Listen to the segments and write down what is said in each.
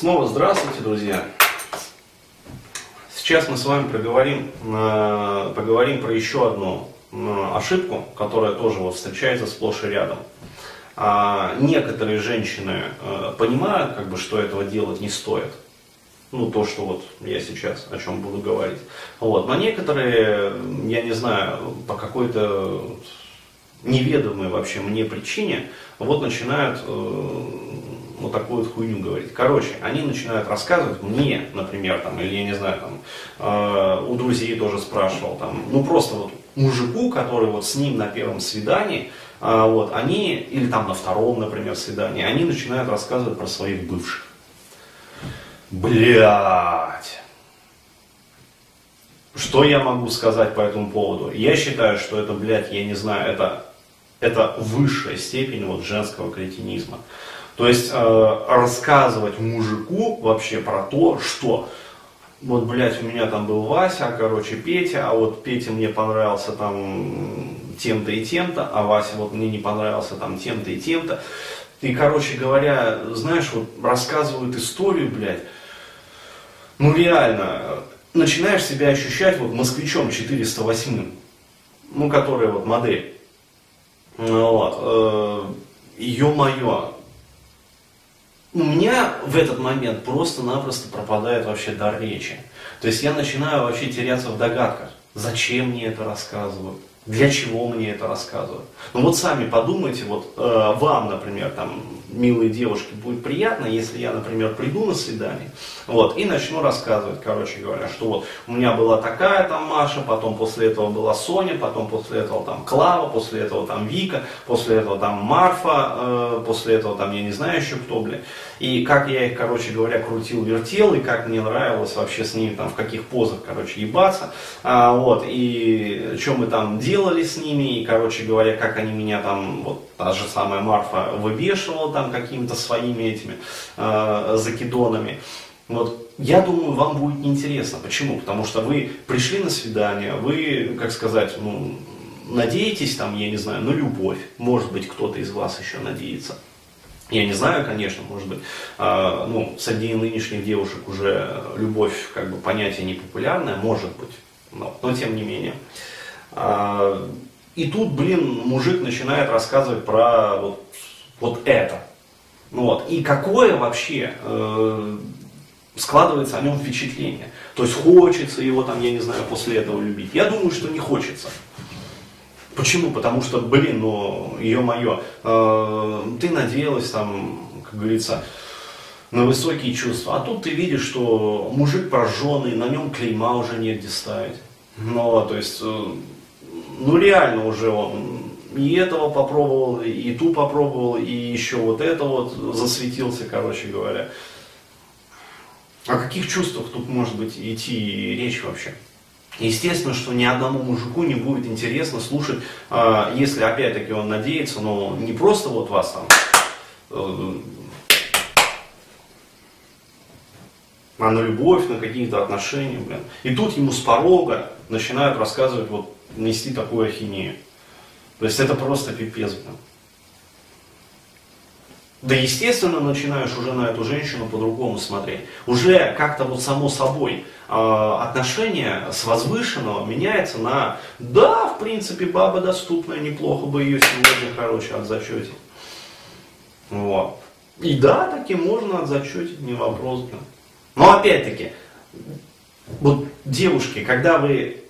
Снова здравствуйте, друзья. Сейчас мы с вами проговорим, э, поговорим про еще одну э, ошибку, которая тоже вот встречается сплошь и рядом. А, некоторые женщины э, понимают, как бы, что этого делать не стоит. Ну, то, что вот я сейчас о чем буду говорить. Вот. Но некоторые, я не знаю, по какой-то неведомой вообще мне причине, вот начинают вот такую вот хуйню говорить. Короче, они начинают рассказывать мне, например, там, или я не знаю, там, э, у друзей тоже спрашивал, там, ну просто вот мужику, который вот с ним на первом свидании, э, вот, они, или там на втором, например, свидании, они начинают рассказывать про своих бывших. Блять. Что я могу сказать по этому поводу? Я считаю, что это, блядь, я не знаю, это, это высшая степень вот женского кретинизма. То есть э, рассказывать мужику вообще про то, что вот, блядь, у меня там был Вася, короче, Петя, а вот Петя мне понравился там тем-то и тем-то, а Вася вот мне не понравился там тем-то и тем-то. И, короче говоря, знаешь, вот рассказывают историю, блядь, ну реально, начинаешь себя ощущать вот москвичом 408, ну, которая вот модель. Вот. Э, ё-моё, у меня в этот момент просто-напросто пропадает вообще дар речи. То есть я начинаю вообще теряться в догадках, зачем мне это рассказывают, для чего мне это рассказывают. Ну вот сами подумайте, вот э, вам, например, там, милые девушки, будет приятно, если я, например, приду на свидание, вот, и начну рассказывать, короче говоря, что вот у меня была такая там Маша, потом после этого была Соня, потом после этого там Клава, после этого там Вика, после этого там Марфа, э, после этого там я не знаю еще кто, блин. И как я их, короче говоря, крутил, вертел, и как мне нравилось вообще с ними там в каких позах, короче, ебаться, а, вот, и что мы там делали с ними, и, короче говоря, как они меня там, вот, та же самая Марфа выбешивала там какими-то своими этими э, закидонами. Вот, я думаю, вам будет неинтересно. Почему? Потому что вы пришли на свидание, вы, как сказать, ну, надеетесь там, я не знаю, на любовь. Может быть, кто-то из вас еще надеется. Я не знаю, конечно, может быть, э, ну, среди нынешних девушек уже любовь, как бы, понятие непопулярное, может быть, но, но тем не менее. Э, и тут, блин, мужик начинает рассказывать про вот, вот это. Вот. И какое вообще э, складывается о нем впечатление. То есть хочется его там, я не знаю, после этого любить. Я думаю, что не хочется. Почему? Потому что, блин, ну, ее-мое, э, ты надеялась там, как говорится, на высокие чувства. А тут ты видишь, что мужик прожженный, на нем клейма уже негде ставить. Ну, то есть, э, ну реально уже он и этого попробовал, и ту попробовал, и еще вот это вот засветился, короче говоря. О каких чувствах тут может быть идти речь вообще? Естественно, что ни одному мужику не будет интересно слушать, а, если опять-таки он надеется, но не просто вот вас там, э, а на любовь, на какие-то отношения, блин. И тут ему с порога начинают рассказывать, вот, нести такую ахинею. То есть это просто пипец. Да, естественно, начинаешь уже на эту женщину по-другому смотреть. Уже как-то вот само собой э, отношение с возвышенного меняется на да, в принципе, баба доступная, неплохо бы ее сегодня, короче, отзачетить. Вот. И да, таки можно отзачетить, не вопрос. Но опять-таки, вот девушки, когда вы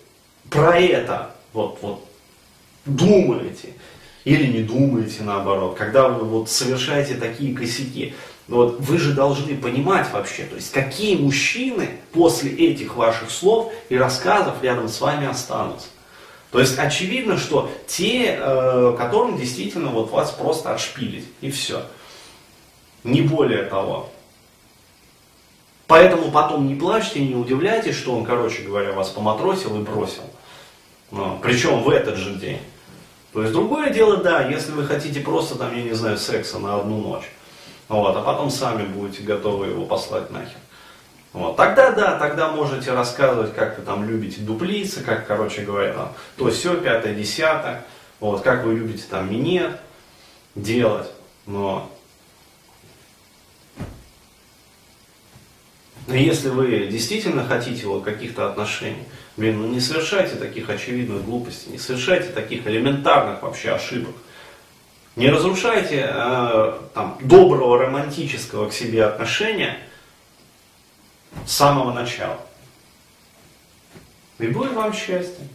про это вот, вот думаете, или не думаете наоборот, когда вы вот совершаете такие косяки, вот вы же должны понимать вообще, то есть какие мужчины после этих ваших слов и рассказов рядом с вами останутся. То есть очевидно, что те, э, которым действительно вот вас просто отшпилить, и все. Не более того. Поэтому потом не плачьте, не удивляйтесь, что он, короче говоря, вас поматросил и бросил. Ну, причем в этот же день. То есть другое дело, да, если вы хотите просто там, я не знаю, секса на одну ночь, вот, а потом сами будете готовы его послать нахер. Вот. Тогда да, тогда можете рассказывать, как вы там любите дуплиться, как, короче говоря, там, то все, пятое, десятое, вот, как вы любите там минет делать, но Но если вы действительно хотите вот каких-то отношений, блин, ну не совершайте таких очевидных глупостей, не совершайте таких элементарных вообще ошибок. Не разрушайте э, там, доброго романтического к себе отношения с самого начала. И будет вам счастье.